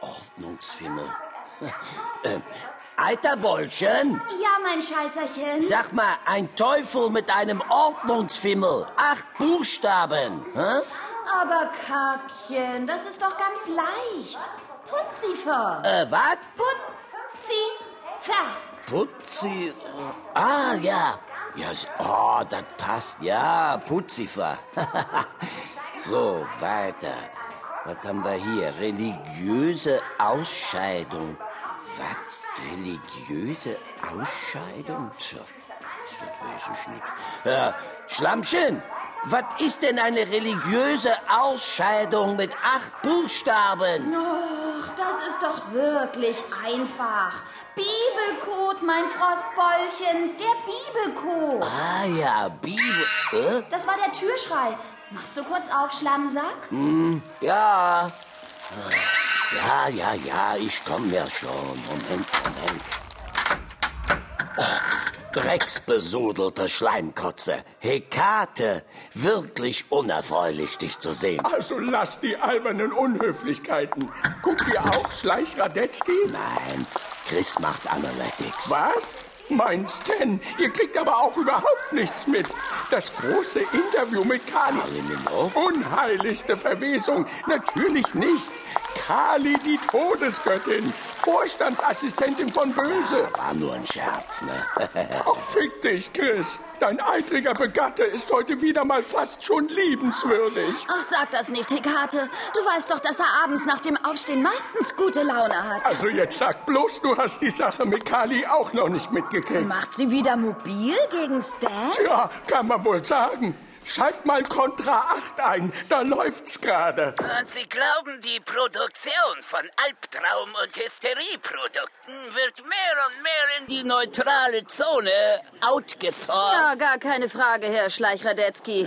Ordnungsfimmel. ähm, Eiterbollchen? Ja, mein Scheißerchen. Sag mal, ein Teufel mit einem Ordnungsfimmel. Acht Buchstaben. Hä? Aber Kackchen, das ist doch ganz leicht. Putzifer. Äh, was? Putzifer. Putzi. Ah, ja. Ja, oh, das passt. Ja, Putzifer. so, weiter. Was haben wir hier? Religiöse Ausscheidung. Was? Religiöse Ausscheidung? Tja, das weiß ich nicht. Äh, Schlammchen, was ist denn eine religiöse Ausscheidung mit acht Buchstaben? Ach, das ist doch wirklich einfach. Bibelcode, mein Frostbäulchen. Der Bibelcode. Ah ja, Bibel. Äh? Das war der Türschrei. Machst du kurz auf, Schlammsack? Ja. Ja, ja, ja, ich komm ja schon. Moment, Moment. Oh, drecksbesudelte Schleimkotze. Hekate, wirklich unerfreulich, dich zu sehen. Also lass die albernen Unhöflichkeiten. Guckt ihr auch Schleichradetzky? Nein, Chris macht Analytics. Was? Mein Stan, ihr kriegt aber auch überhaupt nichts mit. Das große Interview mit Kali. Unheiligste Verwesung. Natürlich nicht. Kali, die Todesgöttin. Vorstandsassistentin von Böse. War nur ein Scherz, ne? Ach, fick dich, Chris. Dein eitriger Begatte ist heute wieder mal fast schon liebenswürdig. Ach, sag das nicht, Hekate. Du weißt doch, dass er abends nach dem Aufstehen meistens gute Laune hat. Also jetzt sag bloß, du hast die Sache mit Kali auch noch nicht mitgekriegt. Macht sie wieder mobil gegen Stan? Tja, kann man wohl sagen. Schalt mal Contra 8 ein, da läuft's gerade. Und Sie glauben, die Produktion von Albtraum- und Hysterieprodukten wird mehr und mehr in die neutrale Zone outgesourced? Ja, gar keine Frage, Herr Schleichradetzky.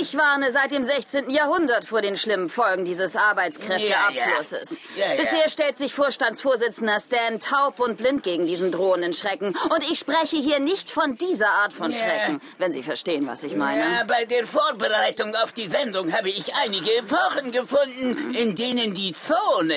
Ich warne seit dem 16. Jahrhundert vor den schlimmen Folgen dieses Arbeitskräfteabflusses. Ja, ja. Ja, ja. Bisher stellt sich Vorstandsvorsitzender Stan taub und blind gegen diesen drohenden Schrecken. Und ich spreche hier nicht von dieser Art von Ja. Schrecken, wenn Sie verstehen, was ich meine. Ja, bei der Vorbereitung auf die Sendung habe ich einige Epochen gefunden, in denen die Zone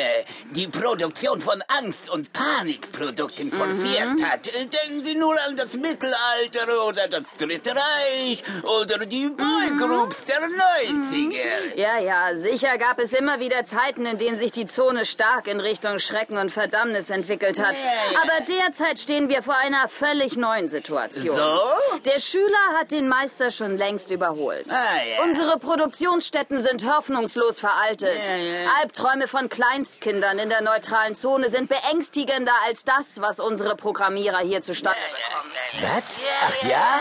die Produktion von Angst- und Panikprodukten forciert hat. Denken Sie nur an das Mittelalter oder das Dritte Reich oder die Boygroups der 90er. Ja, ja, sicher gab es immer wieder Zeiten, in denen sich die Zone stark in Richtung Schrecken und Verdammnis entwickelt hat. Ja, ja. Aber derzeit stehen wir vor einer völlig neuen Situation. So? Der Schüler hat den Meister schon längst überholt. Ah, ja. Unsere Produktionsstätten sind hoffnungslos veraltet. Ja, ja. Albträume von Kleinstkindern in der neutralen Zone sind beängstigender als das, was unsere Programmierer hier zustande bekommen. Was? Ach ja?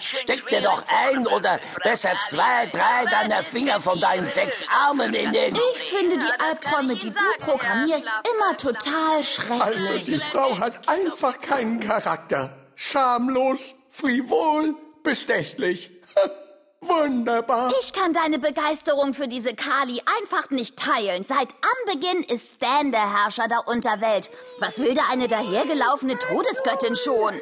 Steck dir doch ein oder besser zwei, drei deiner Finger von deinen sechs Armen in den... Ich finde die Albträume, die du programmierst, immer total Also schrecklich. die Frau hat einfach keinen Charakter. Schamlos, frivol, bestechlich. Wunderbar. Ich kann deine Begeisterung für diese Kali einfach nicht teilen. Seit Anbeginn ist Stan der Herrscher der Unterwelt. Was will da eine dahergelaufene Todesgöttin schon?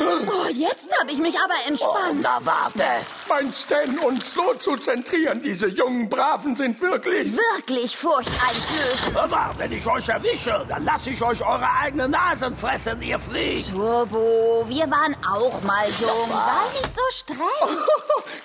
Oh, jetzt habe ich mich aber Oh, entspannt. na warte. Mein Stan, uns so zu zentrieren, diese jungen Braven sind wirklich... Wirklich furchteinflößend. Mal, wenn ich euch erwische, dann lasse ich euch eure eigenen Nasen fressen, ihr Flieg. Turbo, wir waren auch mal jung. Sei nicht so streng.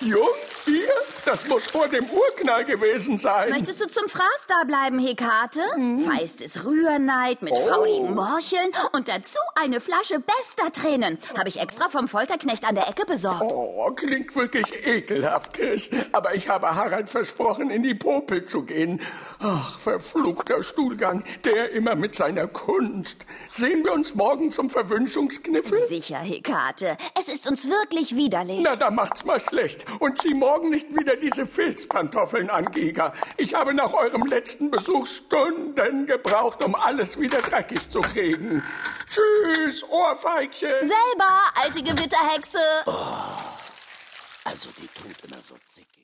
Jung, ihr? Das muss vor dem Urknall gewesen sein. Möchtest du zum Fraß da bleiben, Hekate? Feistes Rührneid mit fraulichen Morcheln und dazu eine Flasche bester Tränen. Habe ich extra vom Folterknecht an der Ecke besorgt. Oh, klingt wirklich ekelhaft, Chris. Aber ich habe Harald versprochen, in die Popel zu gehen. Ach, verfluchter Stuhlgang, der immer mit seiner Kunst. Sehen wir uns morgen zum Verwünschungskniffel? Sicher, Hekate. Es ist uns wirklich widerlich. Na, da macht's mal schlecht. Und zieh morgen nicht wieder diese Filzpantoffeln an, Giga. Ich habe nach eurem letzten Besuch Stunden gebraucht, um alles wieder dreckig zu kriegen. Tschüss, Ohrfeigchen. Selber, alte Gewitterhexe. Also die tut.